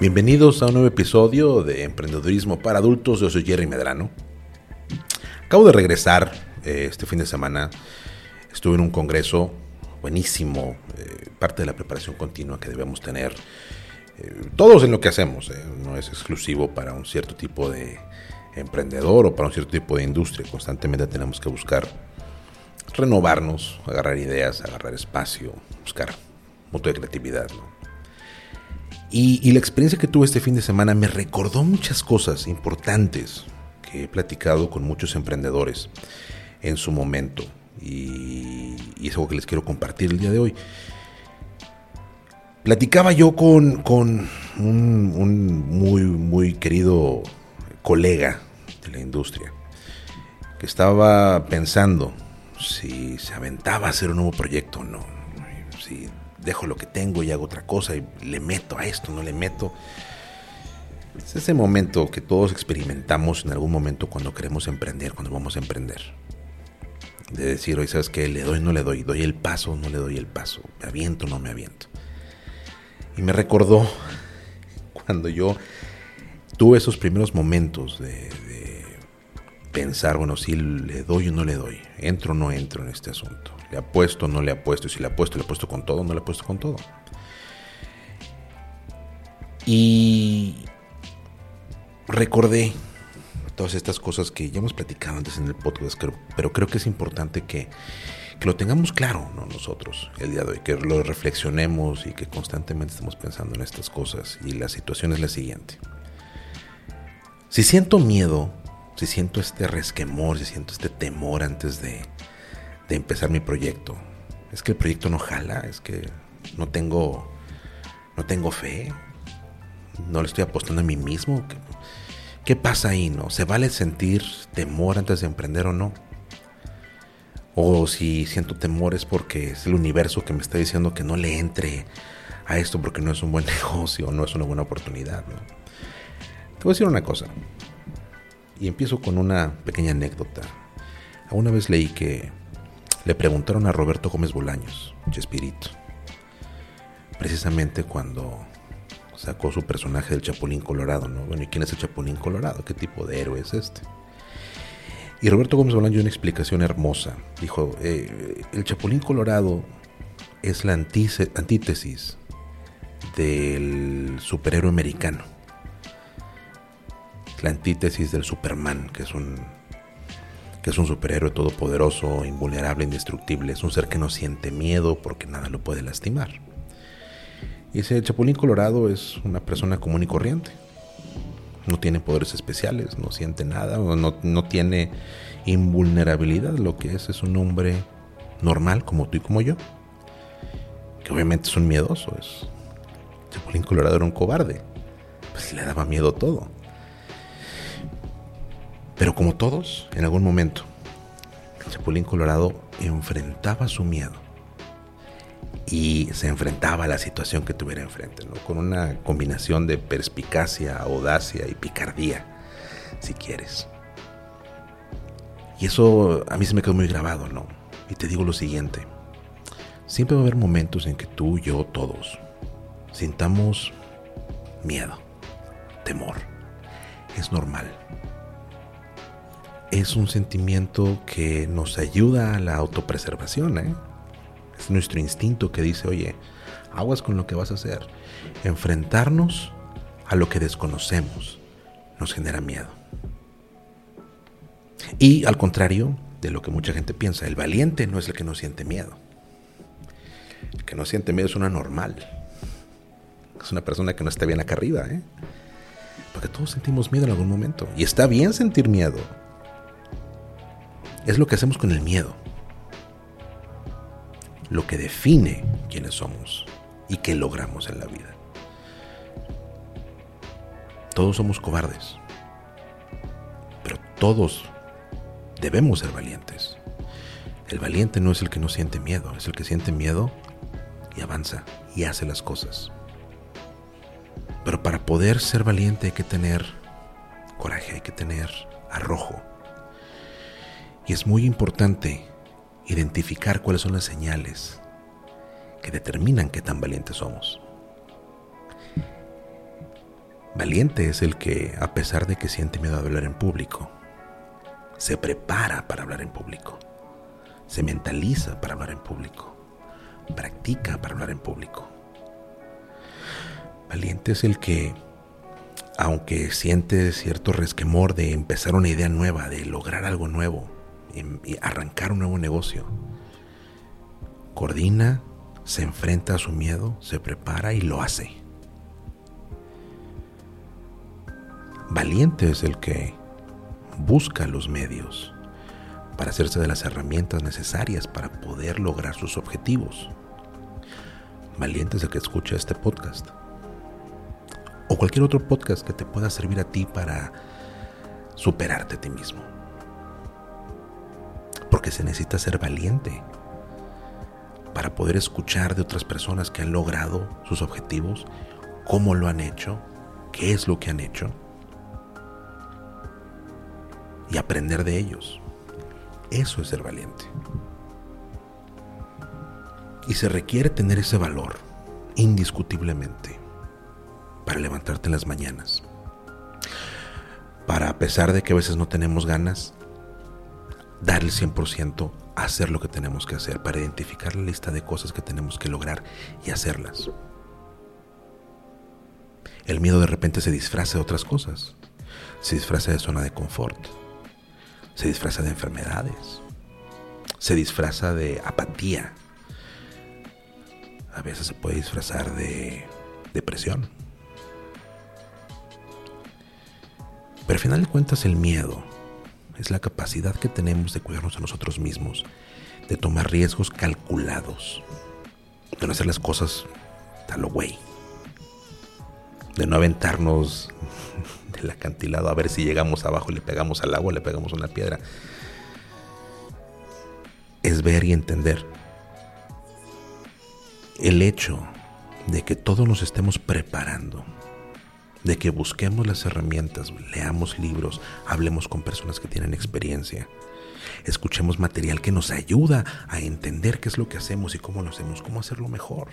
Bienvenidos a un nuevo episodio de Emprendedurismo para Adultos. Yo soy Jerry Medrano. Acabo de regresar eh, este fin de semana. Estuve en un congreso buenísimo, eh, parte de la preparación continua que debemos tener. Eh, todos en lo que hacemos, no es exclusivo para un cierto tipo de emprendedor o para un cierto tipo de industria. Constantemente tenemos que buscar renovarnos, agarrar ideas, agarrar espacio, buscar mutua de creatividad. ¿no? Y, la experiencia que tuve este fin de semana me recordó muchas cosas importantes que he platicado con muchos emprendedores en su momento. Y, es algo que les quiero compartir el día de hoy. Platicaba yo con, con un, muy, muy querido colega de la industria que estaba pensando si se aventaba a hacer un nuevo proyecto o no. Si dejo lo que tengo y hago otra cosa y le meto a esto, no le meto. Es ese momento que todos experimentamos en algún momento cuando queremos emprender, cuando vamos a emprender. De decir, hoy sabes que le doy, no le doy, doy el paso, no le doy el paso, me aviento, no me aviento. Y me recordó cuando yo tuve esos primeros momentos de, de pensar, bueno, si le doy o no le doy, entro o no entro en este asunto. Le apuesto, no le apuesto. Y si le apuesto, le apuesto con todo, no le apuesto con todo. Y recordé todas estas cosas que ya hemos platicado antes en el podcast, pero, creo que es importante que, lo tengamos claro nosotros el día de hoy, que lo reflexionemos y que constantemente estemos pensando en estas cosas. Y la situación es la siguiente. Si siento miedo, si siento este resquemor, si siento este temor antes de, de empezar mi proyecto. Es que el proyecto no jala, es que no tengo, no tengo fe, no le estoy apostando a mí mismo. ¿Qué, ¿Qué, pasa ahí, no? ¿Se vale sentir temor antes de emprender o no? O si siento temor es porque es el universo que me está diciendo que no le entre a esto porque no es un buen negocio, no es una buena oportunidad. ¿no? Te voy a decir una cosa. Y empiezo con una pequeña anécdota. Una vez leí que le preguntaron a Roberto Gómez Bolaños, Chespirito, precisamente cuando sacó su personaje del Chapulín Colorado, ¿no? Bueno, ¿y quién es el Chapulín Colorado? ¿Qué tipo de héroe es este? Y Roberto Gómez Bolaños dio una explicación hermosa. Dijo, eh, el Chapulín Colorado es la antítesis del superhéroe americano. La antítesis del Superman, que es un es un superhéroe todopoderoso, invulnerable, indestructible. Es un ser que no siente miedo porque nada lo puede lastimar. Y ese Chapulín Colorado es una persona común y corriente. No tiene poderes especiales, no siente nada, no, no tiene invulnerabilidad. Lo que es es un hombre normal como tú y como yo. Que obviamente es un miedoso. Es... Chapulín Colorado era un cobarde. Pues le daba miedo todo. Pero como todos, en algún momento, el Chapulín Colorado enfrentaba su miedo y se enfrentaba a la situación que tuviera enfrente, ¿no? con una combinación de perspicacia, audacia y picardía, si quieres. Y eso a mí se me quedó muy grabado, ¿no? Y te digo lo siguiente, siempre va a haber momentos en que tú, yo, todos, sintamos miedo, temor. Es normal es un sentimiento que nos ayuda a la autopreservación. ¿eh? Es nuestro instinto que dice, oye, aguas con lo que vas a hacer. Enfrentarnos a lo que desconocemos nos genera miedo. Y al contrario de lo que mucha gente piensa, el valiente no es el que no siente miedo. El que no siente miedo es una normal. Es una persona que no está bien acá arriba. ¿eh? Porque todos sentimos miedo en algún momento. Y está bien sentir miedo es lo que hacemos con el miedo. Lo que define quiénes somos y qué logramos en la vida. todos somos cobardes, pero todos debemos ser valientes. El valiente no es el que no siente miedo, es el que siente miedo y avanza y hace las cosas. Pero para poder ser valiente hay que tener coraje, hay que tener arrojo. Y es muy importante identificar cuáles son las señales que determinan qué tan valientes somos. Valiente es el que, a pesar de que siente miedo a hablar en público, se prepara para hablar en público, se mentaliza para hablar en público, practica para hablar en público. Valiente es el que, aunque siente cierto resquemor de empezar una idea nueva, de lograr algo nuevo y arrancar un nuevo negocio, coordina, se enfrenta a su miedo, se prepara y lo hace. Valiente es el que busca los medios para hacerse de las herramientas necesarias para poder lograr sus objetivos. Valiente es el que escucha este podcast. O cualquier otro podcast que te pueda servir a ti para superarte a ti mismo. Porque se necesita ser valiente para poder escuchar de otras personas que han logrado sus objetivos, cómo lo han hecho, qué es lo que han hecho y aprender de ellos. Eso es ser valiente. Y se requiere tener ese valor, indiscutiblemente, para levantarte en las mañanas. Para, a pesar de que a veces no tenemos ganas, dar el 100%, hacer lo que tenemos que hacer, para identificar la lista de cosas que tenemos que lograr y hacerlas. El miedo de repente se disfraza de otras cosas. Se disfraza de zona de confort se disfraza de enfermedades, se disfraza de apatía, a veces se puede disfrazar de depresión. Pero al final de cuentas el miedo es la capacidad que tenemos de cuidarnos a nosotros mismos, de tomar riesgos calculados, de no hacer las cosas a lo güey, de no aventarnos el acantilado a ver si llegamos abajo, le pegamos al agua, le pegamos una piedra. Es ver y entender el hecho de que todos nos estemos preparando, de que busquemos las herramientas, leamos libros, hablemos con personas que tienen experiencia, escuchemos material que nos ayuda a entender qué es lo que hacemos y cómo lo hacemos, cómo hacerlo mejor.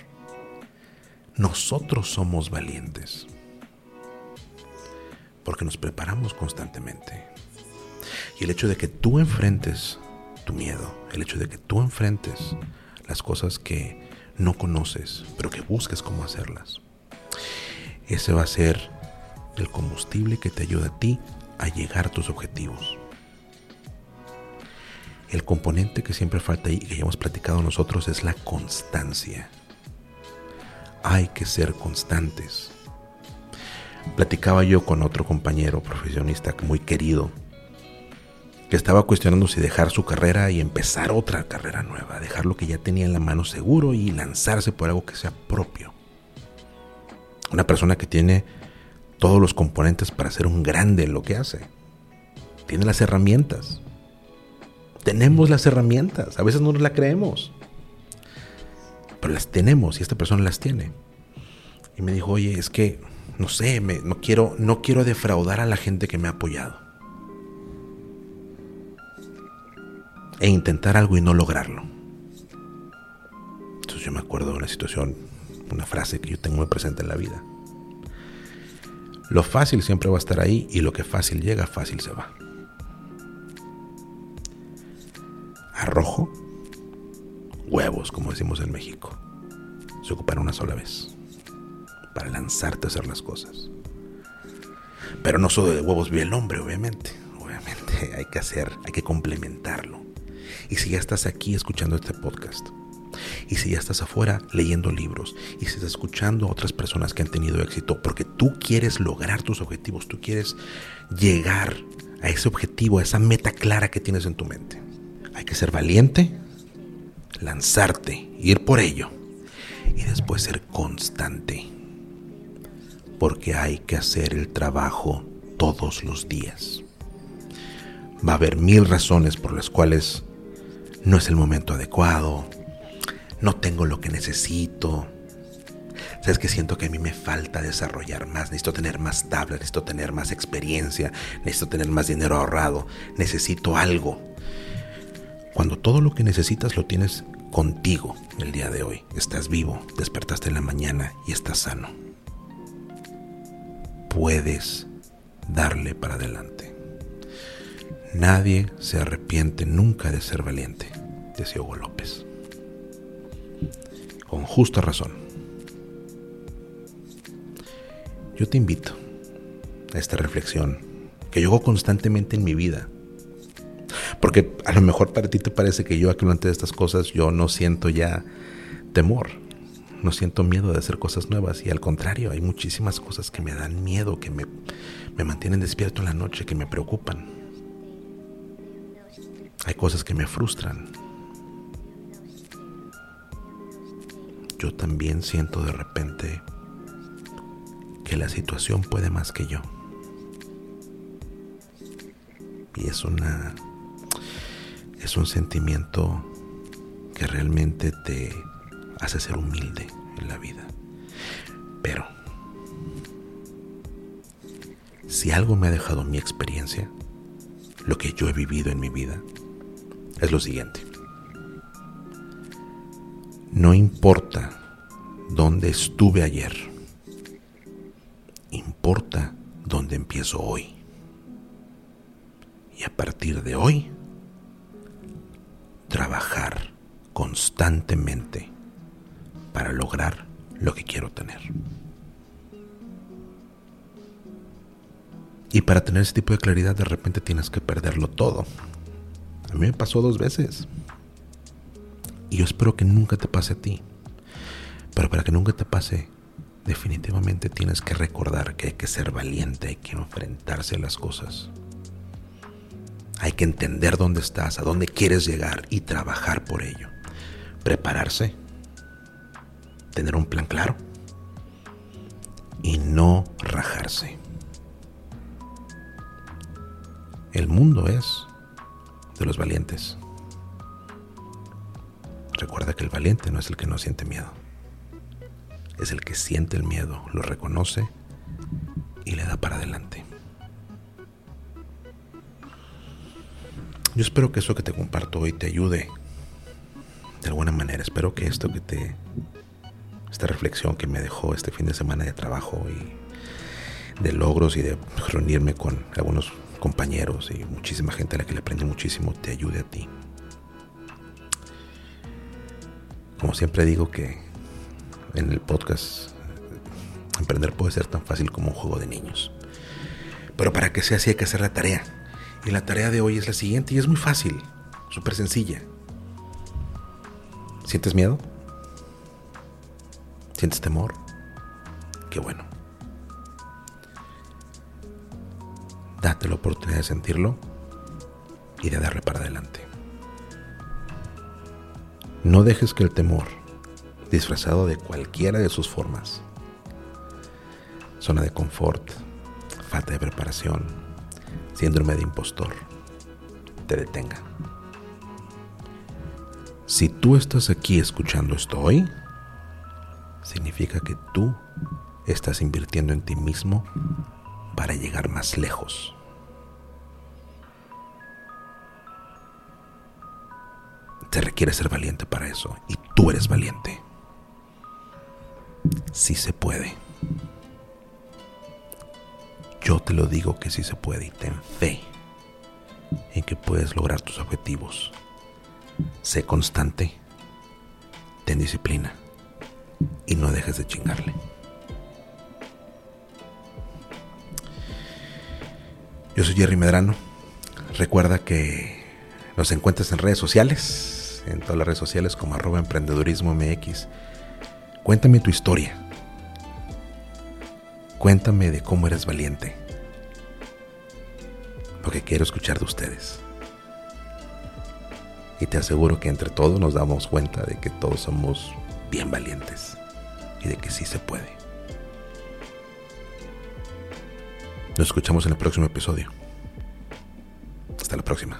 Nosotros somos valientes porque nos preparamos constantemente. Y el hecho de que tú enfrentes tu miedo, el hecho de que tú enfrentes las cosas que no conoces, pero que busques cómo hacerlas, ese va a ser el combustible que te ayuda a ti a llegar a tus objetivos. El componente que siempre falta ahí, que ya hemos platicado nosotros, es la constancia. Hay que ser constantes. Platicaba yo con otro compañero profesionista muy querido, que estaba cuestionando si dejar su carrera y empezar otra carrera nueva, dejar lo que ya tenía en la mano seguro y lanzarse por algo que sea propio. Una persona que tiene todos los componentes para ser un grande en lo que hace. Tiene las herramientas. Tenemos las herramientas. A veces no nos las creemos. Pero las tenemos y esta persona las tiene. Y me dijo, oye, es que no sé, no, quiero, no quiero defraudar a la gente que me ha apoyado. E intentar algo y no lograrlo. Entonces yo me acuerdo de una situación, una frase que yo tengo muy presente en la vida. Lo fácil siempre va a estar ahí y lo que fácil llega, fácil se va. Arrojo, huevos, como decimos en México. Se ocupan una sola vez para lanzarte a hacer las cosas. Pero no solo de huevos vive el hombre, obviamente. Obviamente hay que hacer, hay que complementarlo. Y si ya estás aquí escuchando este podcast, y si ya estás afuera leyendo libros, y si estás escuchando a otras personas que han tenido éxito, porque tú quieres lograr tus objetivos, tú quieres llegar a ese objetivo, a esa meta clara que tienes en tu mente. Hay que ser valiente, lanzarte, ir por ello, y después ser constante porque hay que hacer el trabajo todos los días. Va a haber mil razones por las cuales no es el momento adecuado, no tengo lo que necesito. Sabes que siento que a mí me falta desarrollar más, necesito tener más tablas, necesito tener más experiencia, necesito tener más dinero ahorrado, necesito algo. Cuando todo lo que necesitas lo tienes contigo el día de hoy, estás vivo, despertaste en la mañana y estás sano. Puedes darle para adelante. Nadie se arrepiente nunca de ser valiente, decía Hugo López con justa razón. Yo te invito a esta reflexión que yo hago constantemente en mi vida. Porque a lo mejor para ti te parece que yo aquí de estas cosas yo no siento ya temor, no siento miedo de hacer cosas nuevas y al contrario, hay muchísimas cosas que me dan miedo, que me, me mantienen despierto en la noche, que me preocupan. Hay cosas que me frustran, yo también siento de repente que la situación puede más que yo. Y es una es un sentimiento que realmente te hace ser humilde en la vida. Pero si algo me ha dejado mi experiencia, lo que yo he vivido en mi vida, es lo siguiente. No importa dónde estuve ayer, importa dónde empiezo hoy. Y a partir de hoy, trabajar constantemente para lograr lo que quiero tener. Y para tener ese tipo de claridad de repente tienes que perderlo todo. A mí me pasó dos veces. Y yo espero que nunca te pase a ti. Pero para que nunca te pase, definitivamente tienes que recordar que hay que ser valiente, hay que enfrentarse a las cosas. Hay que entender dónde estás, a dónde quieres llegar y trabajar por ello. Prepararse, tener un plan claro y no rajarse. El mundo es de los valientes. Recuerda que el valiente no es el que no siente miedo. Es el que siente el miedo, lo reconoce y le da para adelante. Yo espero que eso que te comparto hoy te ayude de alguna manera. Espero que esto que te esta reflexión que me dejó este fin de semana de trabajo y de logros y de reunirme con algunos compañeros y muchísima gente a la que le aprendí muchísimo te ayude a ti. Como siempre digo que en el podcast emprender puede ser tan fácil como un juego de niños. Pero para que sea así hay que hacer la tarea. Y la tarea de hoy es la siguiente y es muy fácil, súper sencilla. ¿Sientes miedo? ¿Sientes temor? Qué bueno. Date la oportunidad de sentirlo y de darle para adelante. No dejes que el temor, disfrazado de cualquiera de sus formas, zona de confort, falta de preparación, síndrome de impostor, te detenga. Si tú estás aquí escuchando esto hoy, significa que tú estás invirtiendo en ti mismo para llegar más lejos. Se requiere ser valiente para eso. Y tú eres valiente. Sí se puede. Yo te lo digo que sí se puede y ten fe en que puedes lograr tus objetivos. Sé constante, ten disciplina y no dejes de chingarle. Yo soy Jerry Medrano. Recuerda que nos encuentras en redes sociales en todas las redes sociales como arroba emprendedurismo MX. Cuéntame tu historia. Cuéntame de cómo eres valiente. Lo que quiero escuchar de ustedes. Y te aseguro que entre todos nos damos cuenta de que todos somos bien valientes y de que sí se puede. Nos escuchamos en el próximo episodio. Hasta la próxima.